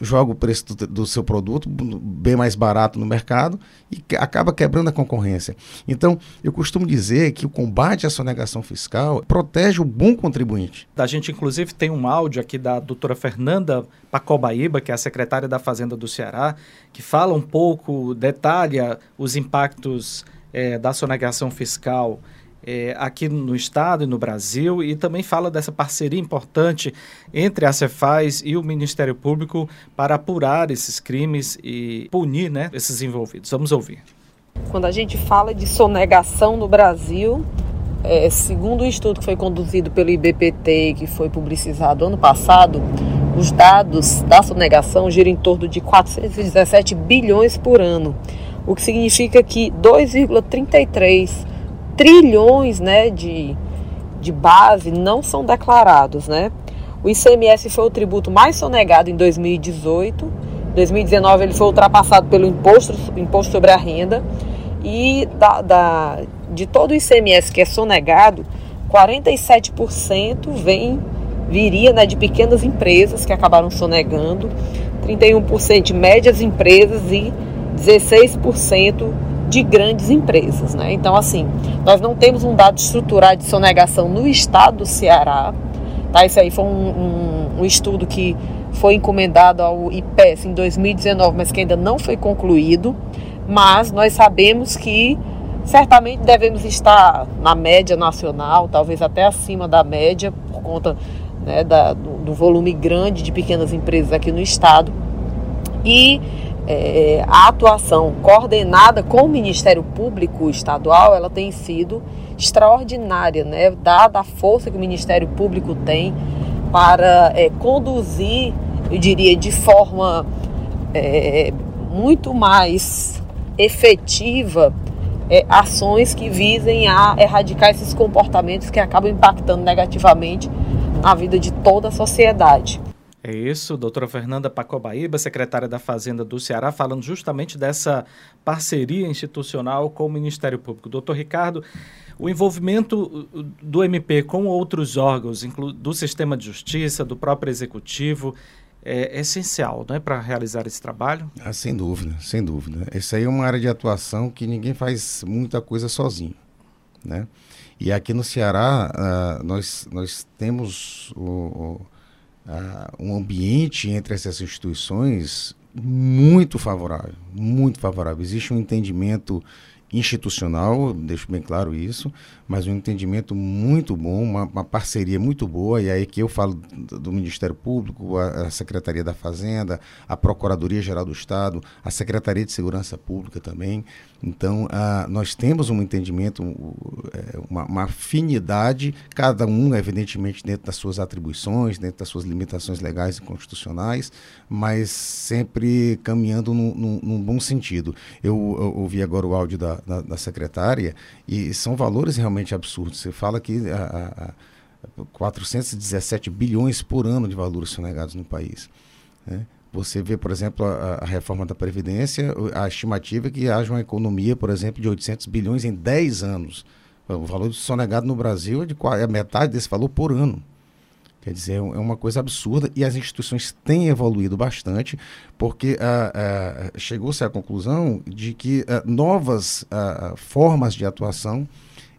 [SPEAKER 6] joga o preço do, do, seu produto bem mais barato no mercado e que, acaba quebrando a concorrência. Então, eu costumo dizer que o combate à sonegação fiscal protege o bom contribuinte.
[SPEAKER 2] A gente, inclusive, tem um áudio aqui da doutora Fernanda Pacobaíba, que é a secretária da Fazenda do Ceará, que fala um pouco, detalha os impactos é, da sonegação fiscal é, aqui no estado e no Brasil e também fala dessa parceria importante entre a Cefaz e o Ministério Público para apurar esses crimes e punir né, esses envolvidos. Vamos ouvir.
[SPEAKER 20] Quando a gente fala de sonegação no Brasil, é, segundo o um estudo que foi conduzido pelo IBPT, que foi publicizado ano passado, os dados da sonegação giram em torno de 417 bilhões por ano, o que significa que 2,33 trilhões né, de, de base não são declarados. Né? O ICMS foi o tributo mais sonegado em 2018. Em 2019 ele foi ultrapassado pelo imposto, imposto sobre a renda. E da, da, de todo o ICMS que é sonegado, 47% vem, viria né, de pequenas empresas que acabaram sonegando, 31% de médias empresas e 16% de grandes empresas. Né? Então, assim, nós não temos um dado estruturado de sonegação no estado do Ceará. Tá? Isso aí foi um, um, um estudo que foi encomendado ao IPES em 2019, mas que ainda não foi concluído. Mas nós sabemos que certamente devemos estar na média nacional, talvez até acima da média, por conta né, da, do, do volume grande de pequenas empresas aqui no estado. E é, a atuação coordenada com o Ministério Público Estadual, ela tem sido extraordinária, né? dada a força que o Ministério Público tem para é, conduzir, eu diria, de forma é, muito mais efetiva é, ações que visem a erradicar esses comportamentos que acabam impactando negativamente na vida de toda a sociedade.
[SPEAKER 2] É isso, doutora Fernanda Pacobaíba, secretária da Fazenda do Ceará, falando justamente dessa parceria institucional com o Ministério Público. Doutor Ricardo, o envolvimento do MP com outros órgãos, do sistema de justiça, do próprio executivo, é essencial não é, para realizar esse trabalho?
[SPEAKER 6] Ah, sem dúvida, sem dúvida. Essa aí é uma área de atuação que ninguém faz muita coisa sozinho. Né? E aqui no Ceará, uh, nós, nós temos o, o, uh, um ambiente entre essas instituições muito favorável, muito favorável. Existe um entendimento institucional, deixo bem claro isso, mas um entendimento muito bom, uma, uma parceria muito boa, e aí que eu falo do, Ministério Público, a, a, Secretaria da Fazenda, a Procuradoria-Geral do Estado, a Secretaria de Segurança Pública também. Então, a, nós temos um entendimento, é, uma, uma afinidade, cada um, evidentemente, dentro das suas atribuições, dentro das suas limitações legais e constitucionais, mas sempre caminhando num, num, num bom sentido. Eu, eu ouvi agora o áudio da, da, da, secretária, e são valores realmente absurdos. Você fala que a, a, a 417 bilhões por ano de valores sonegados no país. Né? Você vê, por exemplo, a, a, reforma da Previdência, a estimativa é que haja uma economia, por exemplo, de 800 bilhões em 10 anos. O valor sonegado no Brasil é de é metade desse valor por ano. Quer dizer, é, é uma coisa absurda e as instituições têm evoluído bastante, porque ah, ah, chegou-se à conclusão de que ah, novas formas de atuação,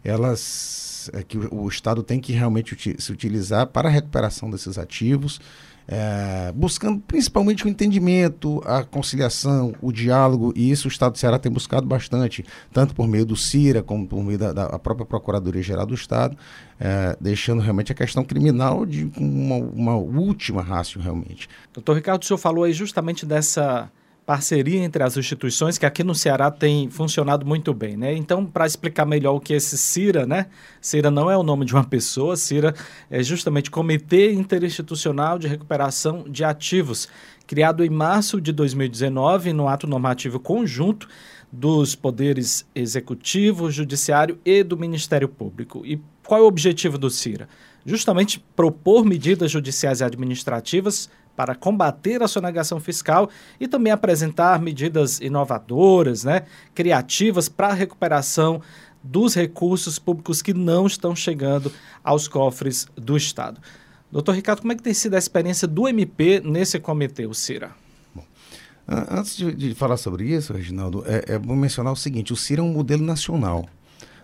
[SPEAKER 6] elas é, que o, o, Estado tem que realmente se utilizar para a recuperação desses ativos, é, buscando principalmente o entendimento, a conciliação, o diálogo, e isso o Estado do Ceará tem buscado bastante, tanto por meio do CIRA, como por meio da, da própria Procuradoria-Geral do Estado, é, deixando realmente a questão criminal de uma, uma última rácio, realmente.
[SPEAKER 2] Doutor Ricardo, o senhor falou aí justamente dessa parceria entre as instituições que aqui no Ceará tem funcionado muito bem, né? Então, para explicar melhor o que é esse CIRA, né? CIRA não é o nome de uma pessoa, CIRA é justamente Comitê Interinstitucional de Recuperação de Ativos, criado em março de 2019 no ato normativo conjunto dos poderes executivo, judiciário e do Ministério Público. E qual é o objetivo do CIRA? Justamente propor medidas judiciais e administrativas para combater a sonegação fiscal e também apresentar medidas inovadoras, né, criativas para a recuperação dos recursos públicos que não estão chegando aos cofres do Estado. Doutor Ricardo, como é que tem sido a experiência do MP nesse comitê, o CIRA? Bom,
[SPEAKER 6] antes de, de, falar sobre isso, Reginaldo, é, é bom mencionar o seguinte, o CIRA é um modelo nacional.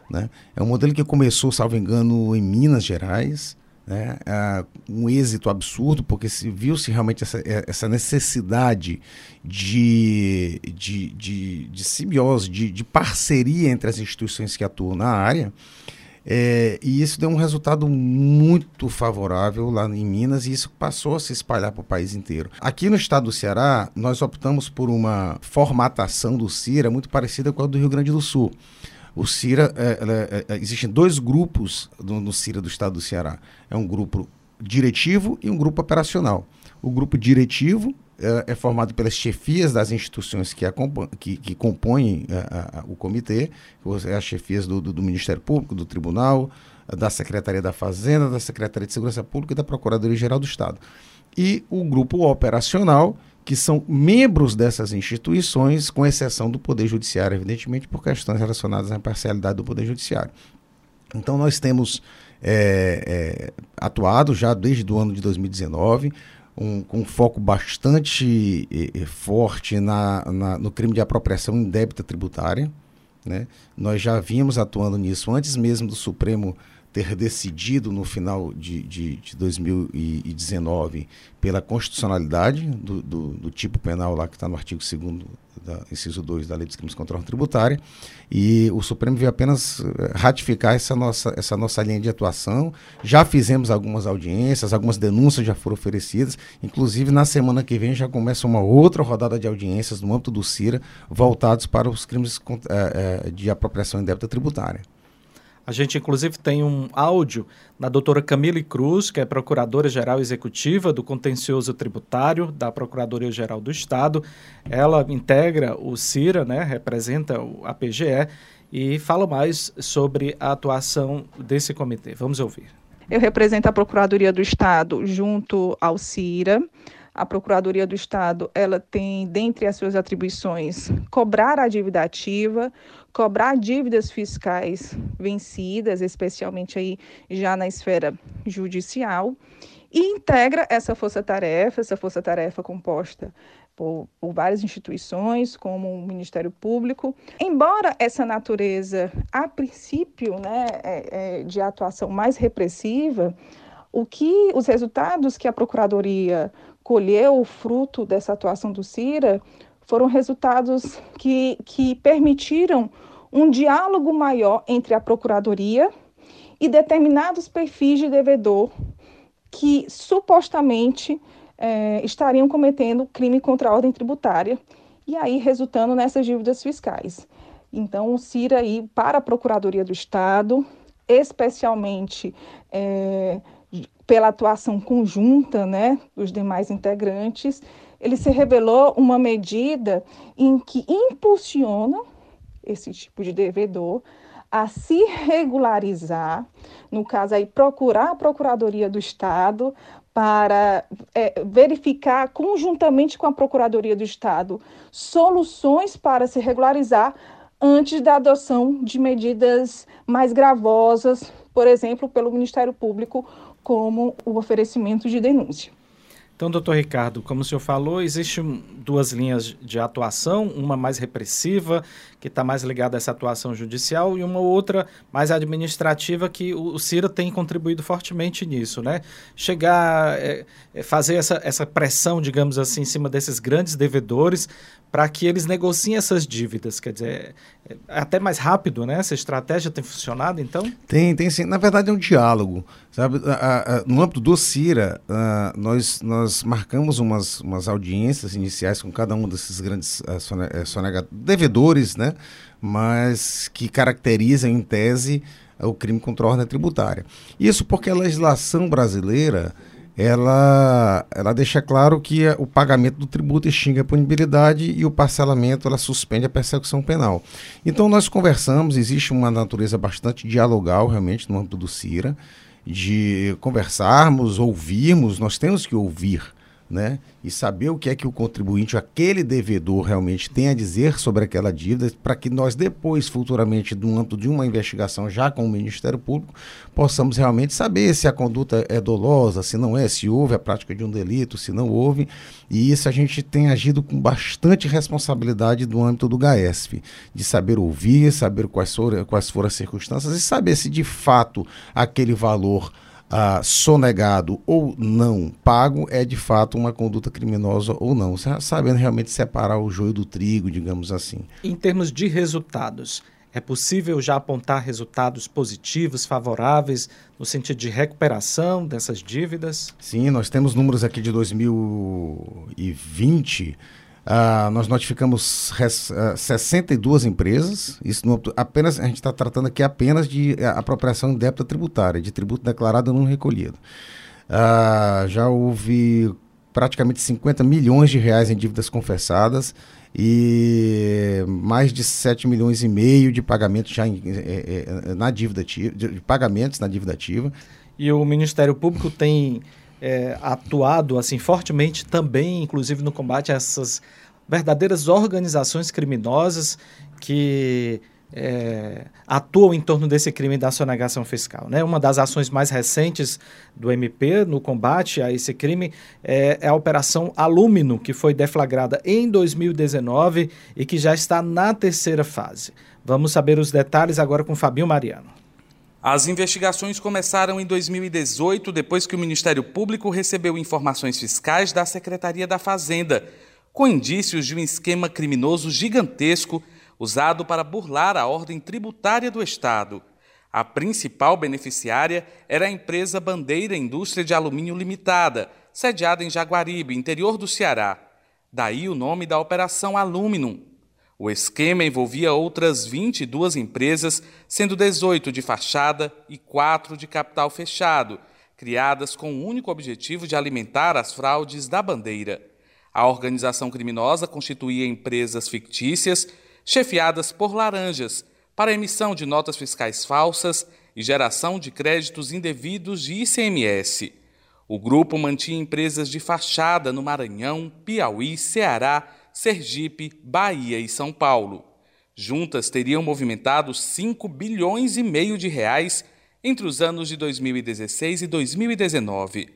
[SPEAKER 6] Né? É um modelo que começou, salvo engano, em Minas Gerais, né, um êxito absurdo, porque se viu-se realmente essa, é, essa necessidade de, de, de, de simbiose, de, de, parceria entre as instituições que atuam na área. É, e isso deu um resultado muito favorável lá em Minas e isso passou a se espalhar para o país inteiro. Aqui no estado do Ceará, nós optamos por uma formatação do CIRA muito parecida com a do Rio Grande do Sul. O CIRA, é, é, é, existem dois grupos no, no CIRA do estado do Ceará. É um grupo diretivo e um grupo operacional. O grupo diretivo é, é formado pelas chefias das instituições que, que, que compõem é, o comitê, é as chefias do, do, do, Ministério Público, do Tribunal, da Secretaria da Fazenda, da Secretaria de Segurança Pública e da Procuradoria-Geral do Estado. E o grupo operacional, que são membros dessas instituições, com exceção do Poder Judiciário, evidentemente, por questões relacionadas à parcialidade do Poder Judiciário. Então, nós temos é, é, atuado já desde o ano de 2019, um, com um foco bastante é, forte na, na, no crime de apropriação indébita tributária. Né? Nós já vínhamos atuando nisso antes mesmo do Supremo ter decidido no final de, de, de 2019 pela constitucionalidade do, do, do, tipo penal lá que está no artigo 2 da inciso 2 da Lei dos Crimes contra a Tributária e o Supremo veio apenas eh, ratificar essa nossa, essa nossa linha de atuação. Já fizemos algumas audiências, algumas denúncias já foram oferecidas, inclusive na semana que vem já começa uma outra rodada de audiências no âmbito do CIRA voltados para os crimes eh, eh, de apropriação indébita tributária.
[SPEAKER 2] A gente, inclusive, tem um áudio da doutora Camille Cruz, que é Procuradora-Geral Executiva do Contencioso Tributário da Procuradoria-Geral do Estado. Ela integra o CIRA, né, representa a PGE, e fala mais sobre a atuação desse comitê. Vamos ouvir.
[SPEAKER 21] Eu represento a Procuradoria do Estado junto ao CIRA. A Procuradoria do Estado, ela tem, dentre as suas atribuições, cobrar a dívida ativa, cobrar dívidas fiscais vencidas, especialmente aí já na esfera judicial, e integra essa força-tarefa, essa força-tarefa composta por, por, várias instituições, como o Ministério Público. Embora essa natureza, a princípio, né, é, é, de atuação mais repressiva, o que os resultados que a Procuradoria colheu, fruto dessa atuação do CIRA, foram resultados que, que permitiram um diálogo maior entre a Procuradoria e determinados perfis de devedor que supostamente é, estariam cometendo crime contra a ordem tributária e aí resultando nessas dívidas fiscais. Então, o CIRA aí para a Procuradoria do Estado, especialmente é, pela atuação conjunta né, dos demais integrantes, ele se revelou uma medida em que impulsiona esse tipo de devedor a se regularizar, no caso aí procurar a Procuradoria do Estado para é, verificar conjuntamente com a Procuradoria do Estado soluções para se regularizar antes da adoção de medidas mais gravosas, por exemplo, pelo Ministério Público, como o oferecimento de denúncia.
[SPEAKER 2] Então, doutor Ricardo, como o senhor falou, existem duas linhas de atuação, uma mais repressiva, que está mais ligada a essa atuação judicial, e uma outra mais administrativa, que o, CIRA tem contribuído fortemente nisso, né? Chegar, é, fazer essa, essa pressão, digamos assim, em cima desses grandes devedores, para que eles negociem essas dívidas. Quer dizer, é, é até mais rápido, né? Essa estratégia tem funcionado, então?
[SPEAKER 6] Tem, tem sim. Na verdade, é um diálogo. Sabe? no âmbito do CIRA, nós, nós marcamos umas, umas audiências iniciais com cada um desses grandes uh, devedores, né? Mas que caracterizam, em tese, o crime contra a ordem tributária. Isso porque a legislação brasileira ela, ela deixa claro que o pagamento do tributo extingue a punibilidade e o parcelamento ela suspende a persecução penal. Então nós conversamos, existe uma natureza bastante dialogal realmente no âmbito do CIRA, de conversarmos, ouvirmos, nós temos que ouvir né? E saber o que é que o contribuinte, aquele devedor, realmente tem a dizer sobre aquela dívida, para que nós depois, futuramente, no âmbito de uma investigação já com o Ministério Público, possamos realmente saber se a conduta é dolosa, se não é, se houve a prática de um delito, se não houve. E isso a gente tem agido com bastante responsabilidade no âmbito do GAESF, de saber ouvir, saber quais foram, quais foram as circunstâncias e saber se de fato aquele valor ah, sonegado ou não pago é de fato uma conduta criminosa ou não, sabendo realmente separar o joio do trigo, digamos assim.
[SPEAKER 2] Em termos de resultados, é possível já apontar resultados positivos, favoráveis, no sentido de recuperação dessas dívidas?
[SPEAKER 6] Sim, nós temos números aqui de 2020 Uh, nós notificamos res, uh, ah, 62 empresas, isso apenas, a gente está tratando aqui apenas de uh, apropriação de débito tributária, de tributo declarado não recolhido. Uh, já houve praticamente 50 milhões de reais em dívidas confessadas e mais de 7 milhões e meio de pagamentos já em, eh, eh, na dívida ativa, de pagamentos na dívida ativa.
[SPEAKER 2] E o Ministério Público tem é, atuado assim fortemente também, inclusive no combate a essas verdadeiras organizações criminosas que é, atuam em torno desse crime da sonegação fiscal. Né? Uma das ações mais recentes do MP no combate a esse crime é, é, a Operação Alúmino, que foi deflagrada em 2019 e que já está na terceira fase. Vamos saber os detalhes agora com Fabinho Mariano.
[SPEAKER 11] As investigações começaram em 2018, depois que o Ministério Público recebeu informações fiscais da Secretaria da Fazenda, com indícios de um esquema criminoso gigantesco usado para burlar a ordem tributária do Estado. A principal beneficiária era a empresa Bandeira Indústria de Alumínio Limitada, sediada em Jaguaribe, interior do Ceará. Daí o nome da Operação Aluminum. O esquema envolvia outras 22 empresas, sendo 18 de fachada e 4 de capital fechado, criadas com o único objetivo de alimentar as fraudes da bandeira. A organização criminosa constituía empresas fictícias, chefiadas por laranjas, para emissão de notas fiscais falsas e geração de créditos indevidos de ICMS. O grupo mantinha empresas de fachada no Maranhão, Piauí, Ceará, Sergipe, Bahia e São Paulo. Juntas teriam movimentado 5 bilhões e meio de reais entre os anos de 2016 e 2019.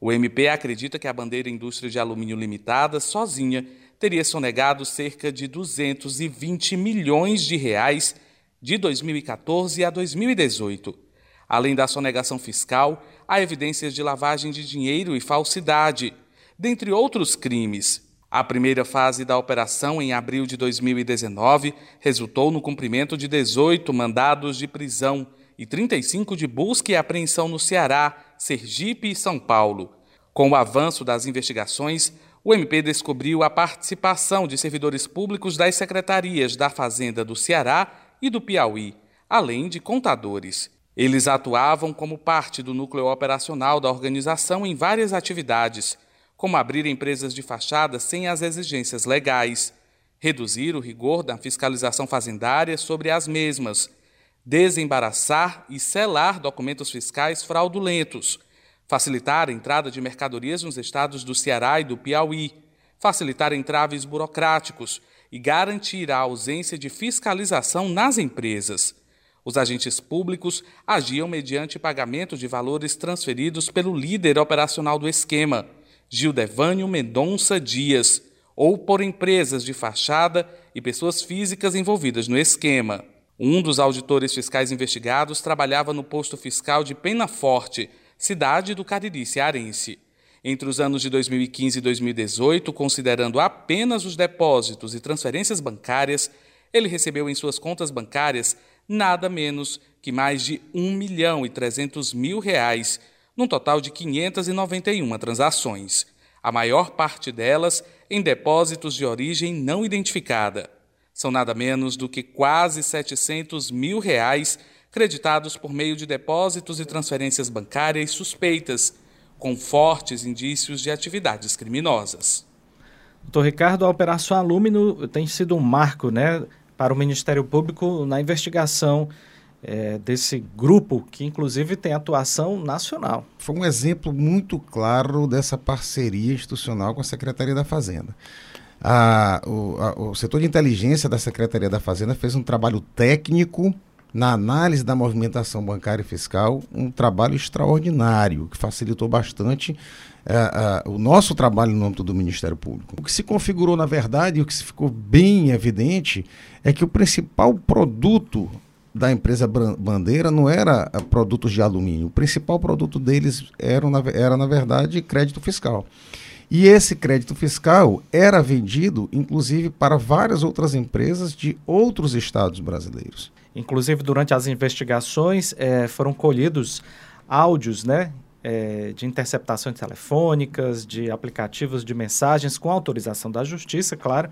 [SPEAKER 11] O MP acredita que a bandeira Indústria de Alumínio Limitada, sozinha, teria sonegado cerca de 220 milhões de reais de 2014 a 2018. Além da sonegação fiscal, há evidências de lavagem de dinheiro e falsidade, dentre outros crimes. A primeira fase da operação, em abril de 2019, resultou no cumprimento de 18 mandados de prisão e 35 de busca e apreensão no Ceará, Sergipe e São Paulo. Com o avanço das investigações, o MP descobriu a participação de servidores públicos das secretarias da Fazenda do Ceará e do Piauí, além de contadores. Eles atuavam como parte do núcleo operacional da organização em várias atividades, como abrir empresas de fachada sem as exigências legais, reduzir o rigor da fiscalização fazendária sobre as mesmas, desembaraçar e selar documentos fiscais fraudulentos, facilitar a entrada de mercadorias nos estados do Ceará e do Piauí, facilitar entraves burocráticos e garantir a ausência de fiscalização nas empresas. Os agentes públicos agiam mediante pagamento de valores transferidos pelo líder operacional do esquema, Gildevânio Mendonça Dias, ou por empresas de fachada e pessoas físicas envolvidas no esquema. Um dos auditores fiscais investigados trabalhava no posto fiscal de Pena Forte, cidade do Cariri cearense. Entre os anos de 2015 e 2018, considerando apenas os depósitos e transferências bancárias, ele recebeu em suas contas bancárias nada menos que mais de 1 milhão e 300 mil reais, num total de 591 transações, a maior parte delas em depósitos de origem não identificada. São nada menos do que quase 700 mil reais creditados por meio de depósitos e transferências bancárias suspeitas, com fortes indícios de atividades criminosas.
[SPEAKER 2] Doutor Ricardo, a Operação Alúmino tem sido um marco né, para o Ministério Público na investigação é, desse grupo, que inclusive tem atuação nacional.
[SPEAKER 6] Foi um exemplo muito claro dessa parceria institucional com a Secretaria da Fazenda. A, o, a, o setor de inteligência da Secretaria da Fazenda fez um trabalho técnico na análise da movimentação bancária e fiscal, um trabalho extraordinário, que facilitou bastante uh, uh, o nosso trabalho no âmbito do Ministério Público. O que se configurou, na verdade, e o que ficou bem evidente, é que o principal produto da empresa Bandeira não era uh, produtos de alumínio. O principal produto deles era, era, na verdade, crédito fiscal. E esse crédito fiscal era vendido, inclusive, para várias outras empresas de outros estados brasileiros.
[SPEAKER 2] Inclusive, durante as investigações, é, foram colhidos áudios né, é, de interceptações telefônicas, de aplicativos de mensagens com autorização da Justiça, claro,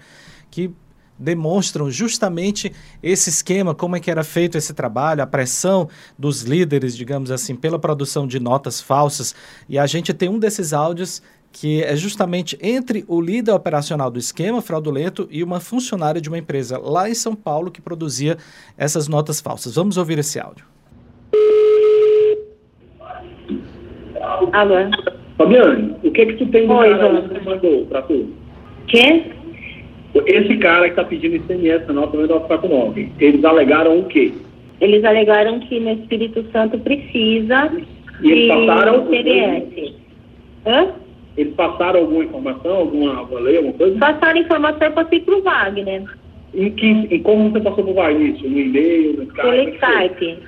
[SPEAKER 2] que demonstram justamente esse esquema, como é que era feito esse trabalho, a pressão dos líderes, digamos assim, pela produção de notas falsas. E a gente tem um desses áudios que é justamente entre o líder operacional do esquema fraudulento e uma funcionária de uma empresa lá em São Paulo que produzia essas notas falsas. Vamos ouvir esse áudio.
[SPEAKER 22] Alô? Fabiane, o que que tu tem no Oi, que mandou pra tu?
[SPEAKER 23] Quê?
[SPEAKER 22] Esse cara que tá pedindo ICMS na nota 949, eles alegaram o quê?
[SPEAKER 23] Eles alegaram que no Espírito Santo precisa
[SPEAKER 22] e eles passaram
[SPEAKER 23] ICMS. Hã?
[SPEAKER 22] Eles passaram alguma informação, alguma, alguma lei, alguma coisa?
[SPEAKER 23] Passaram informação, eu passei para o Wagner.
[SPEAKER 22] Em, que, em como você passou para o Wagner? Isso? No e-mail, no Skype?
[SPEAKER 23] Pelo Skype.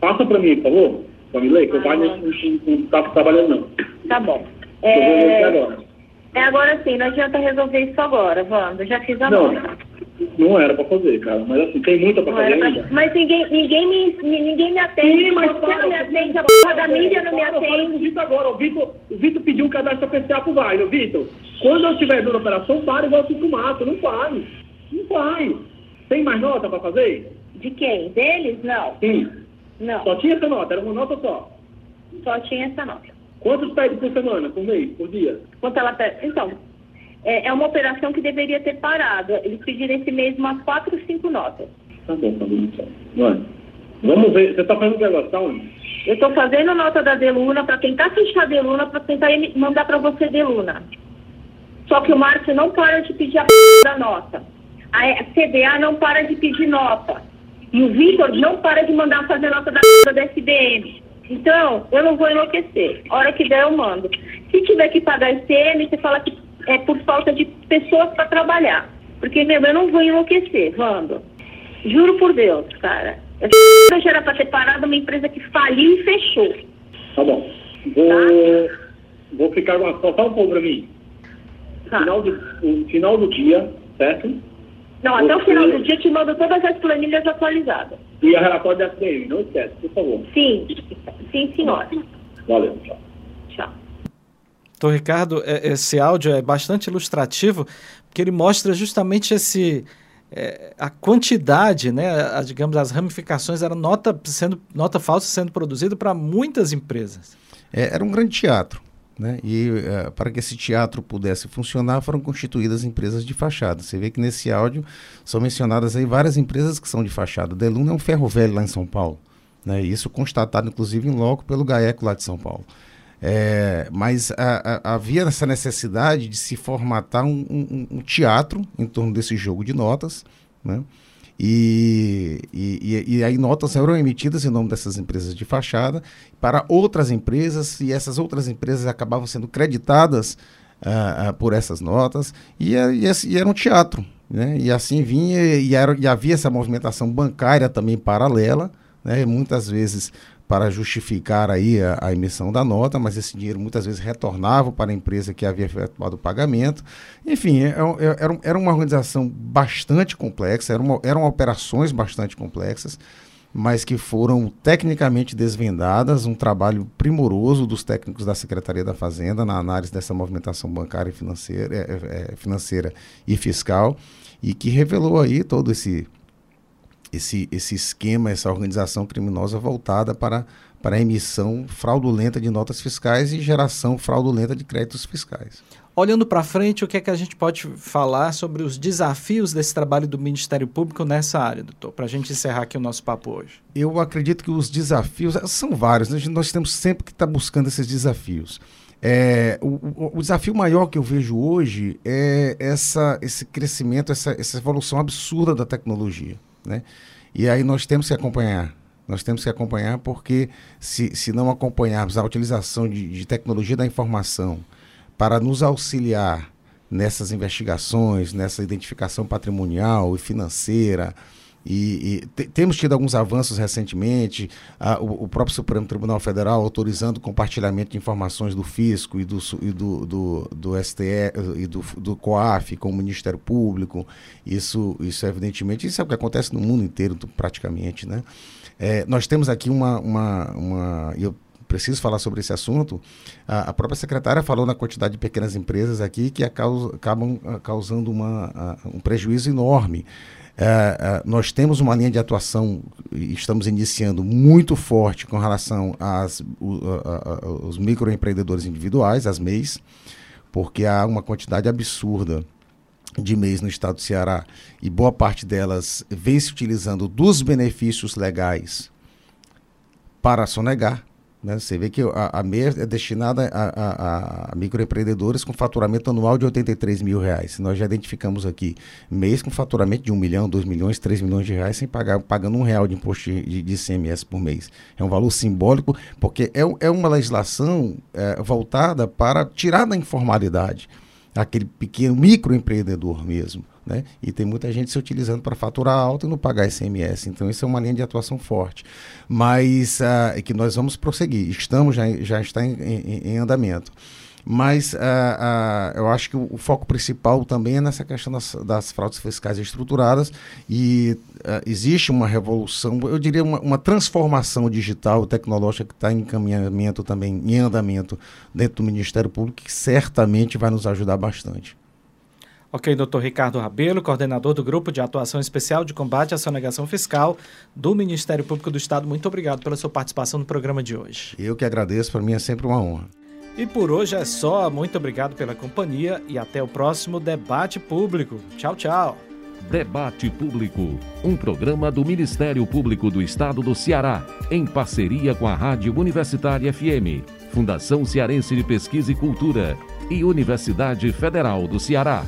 [SPEAKER 22] Passa para mim, por favor. Para me ler, que ah, o Wagner não está trabalhando, não.
[SPEAKER 23] Tá bom.
[SPEAKER 22] É... Eu vou ler agora.
[SPEAKER 23] É agora sim, não adianta resolver isso agora, Wanda. Já fiz a
[SPEAKER 22] não. Não era pra fazer, cara. Mas assim, tem muita pra não fazer ainda.
[SPEAKER 23] Mas ninguém, ninguém, me, ninguém me atende. Sim, mas você não me atende, a porra da mídia não me atende.
[SPEAKER 22] O Vitor agora, o Vitor, o Vitor pediu um cadastro especial pro Wagner. Vitor, quando eu estiver dando operação, para e volta pro mato. Não faz. Não faz. Tem mais nota para fazer?
[SPEAKER 23] De quem? Deles? Não.
[SPEAKER 22] Sim.
[SPEAKER 23] Não.
[SPEAKER 22] Só tinha essa nota? Era uma nota só?
[SPEAKER 23] Só tinha essa nota.
[SPEAKER 22] Quantos pede por semana, por mês, por dia?
[SPEAKER 23] Quanto ela pede? Então, é, é uma operação que deveria ter parado. Eles pediram esse mês umas quatro, cinco notas.
[SPEAKER 22] Tá bom, tá bom. Então. Mano, vamos ver. Você tá fazendo o que agora? Onde?
[SPEAKER 23] Eu estou fazendo nota da Deluna para tentar fechar a Deluna, para tentar mandar para você Deluna. Só que o Márcio não para de pedir a p... da nota. A E- CBA não para de pedir nota. E o Vitor não para de mandar fazer nota da, p... da SBM. Então, eu não vou enlouquecer. A hora que der, eu mando. Se tiver que pagar ICM, você fala que é por falta de pessoas para trabalhar. Porque, meu, eu não vou enlouquecer, Vando. Juro por Deus, cara. Essa já era para ter parado uma empresa que faliu e fechou.
[SPEAKER 22] Tá bom. Vou, vou ficar com a só um pouco para mim. Final do, o final do dia, certo?
[SPEAKER 23] Não, até o final do dia eu te mando todas as planilhas atualizadas.
[SPEAKER 22] E a relatório da SDM, não esquece, por favor.
[SPEAKER 23] Sim, sim, senhora.
[SPEAKER 22] Valeu, tchau.
[SPEAKER 23] Tchau.
[SPEAKER 2] Então, Ricardo, é- esse áudio é bastante ilustrativo, porque ele mostra justamente esse é, a quantidade, né, a- digamos, as ramificações, era nota, sendo, nota falsa sendo produzida para muitas empresas.
[SPEAKER 6] É, era um grande teatro. Né? E eh, para que esse teatro pudesse funcionar, foram constituídas empresas de fachada. Você vê que nesse áudio são mencionadas aí várias empresas que são de fachada. Deluna é um ferro velho lá em São Paulo. Né? Isso constatado, inclusive, em loco pelo GAECO lá de São Paulo. É, mas a- a- havia essa necessidade de se formatar um, um- um teatro em torno desse jogo de notas, né? E, e, e- aí notas eram emitidas em nome dessas empresas de fachada para outras empresas e essas outras empresas acabavam sendo creditadas ah, ah, por essas notas e, e era um teatro, né? E assim vinha e, era, e havia essa movimentação bancária também paralela, né? Muitas vezes para justificar aí a, a emissão da nota, mas esse dinheiro muitas vezes retornava para a empresa que havia efetuado o pagamento. Enfim, é- é- era, um- era uma organização bastante complexa, eram, eram operações bastante complexas, mas que foram tecnicamente desvendadas, um trabalho primoroso dos técnicos da Secretaria da Fazenda na análise dessa movimentação bancária e financeira, é, é, é, financeira e fiscal, e que revelou aí todo esse esse, esse esquema, essa organização criminosa voltada para, para a emissão fraudulenta de notas fiscais e geração fraudulenta de créditos fiscais.
[SPEAKER 2] Olhando para frente, o que é que a gente pode falar sobre os desafios desse trabalho do Ministério Público nessa área, doutor? Para a gente encerrar aqui o nosso papo hoje.
[SPEAKER 6] Eu acredito que os desafios são vários, né? nós temos sempre que estar buscando esses desafios. É, o, o- o desafio maior que eu vejo hoje é essa, esse crescimento, essa, essa evolução absurda da tecnologia. Né? E aí nós temos que acompanhar. Nós temos que acompanhar porque se, se não acompanharmos a utilização de, de tecnologia da informação para nos auxiliar nessas investigações, nessa identificação patrimonial e financeira, e, e te- temos tido alguns avanços recentemente, ah, o, o próprio Supremo Tribunal Federal autorizando o compartilhamento de informações do Fisco e do, e do, do, do STE e do, do COAF com o Ministério Público. Isso, isso evidentemente, isso é o que acontece no mundo inteiro, praticamente. Né? É, nós temos aqui uma. uma, uma eu preciso falar sobre esse assunto. A, a própria secretária falou na quantidade de pequenas empresas aqui que acabam ah, causando uma, ah, um prejuízo enorme. É, é, nós temos uma linha de atuação estamos iniciando muito forte com relação às, a- aos microempreendedores individuais, as MEIs, porque há uma quantidade absurda de MEIs no estado do Ceará e boa parte delas vem se utilizando dos benefícios legais para sonegar. Né? Você vê que a, a MEI é destinada a, a- a microempreendedores com faturamento anual de 83 mil reais. Nós já identificamos aqui mês com faturamento de 1 milhão, 2 milhões, 3 milhões de reais sem pagar, pagando um real de imposto de, de ICMS por mês. É um valor simbólico, porque é, é uma legislação é, voltada para tirar da informalidade aquele pequeno microempreendedor mesmo. Né? E tem muita gente se utilizando para faturar alto e não pagar ICMS. Então, isso é uma linha de atuação forte. Mas ah, é que nós vamos prosseguir. Estamos, já, já está em, em- em andamento. Mas ah, ah, eu acho que o, foco principal também é nessa questão das, das fraudes fiscais estruturadas e existe uma revolução, eu diria uma, uma transformação digital tecnológica que está em encaminhamento também, em andamento dentro do Ministério Público, que certamente vai nos ajudar bastante.
[SPEAKER 2] Ok, doutor Ricardo Rabelo, coordenador do Grupo de Atuação Especial de Combate à Sonegação Fiscal do Ministério Público do Estado, muito obrigado pela sua participação no programa de hoje.
[SPEAKER 6] Eu que agradeço, para mim é sempre uma honra.
[SPEAKER 2] E por hoje é só, muito obrigado pela companhia e até o próximo Debate Público. Tchau, tchau.
[SPEAKER 1] Debate Público, um programa do Ministério Público do Estado do Ceará, em parceria com a Rádio Universitária FM, Fundação Cearense de Pesquisa e Cultura e Universidade Federal do Ceará.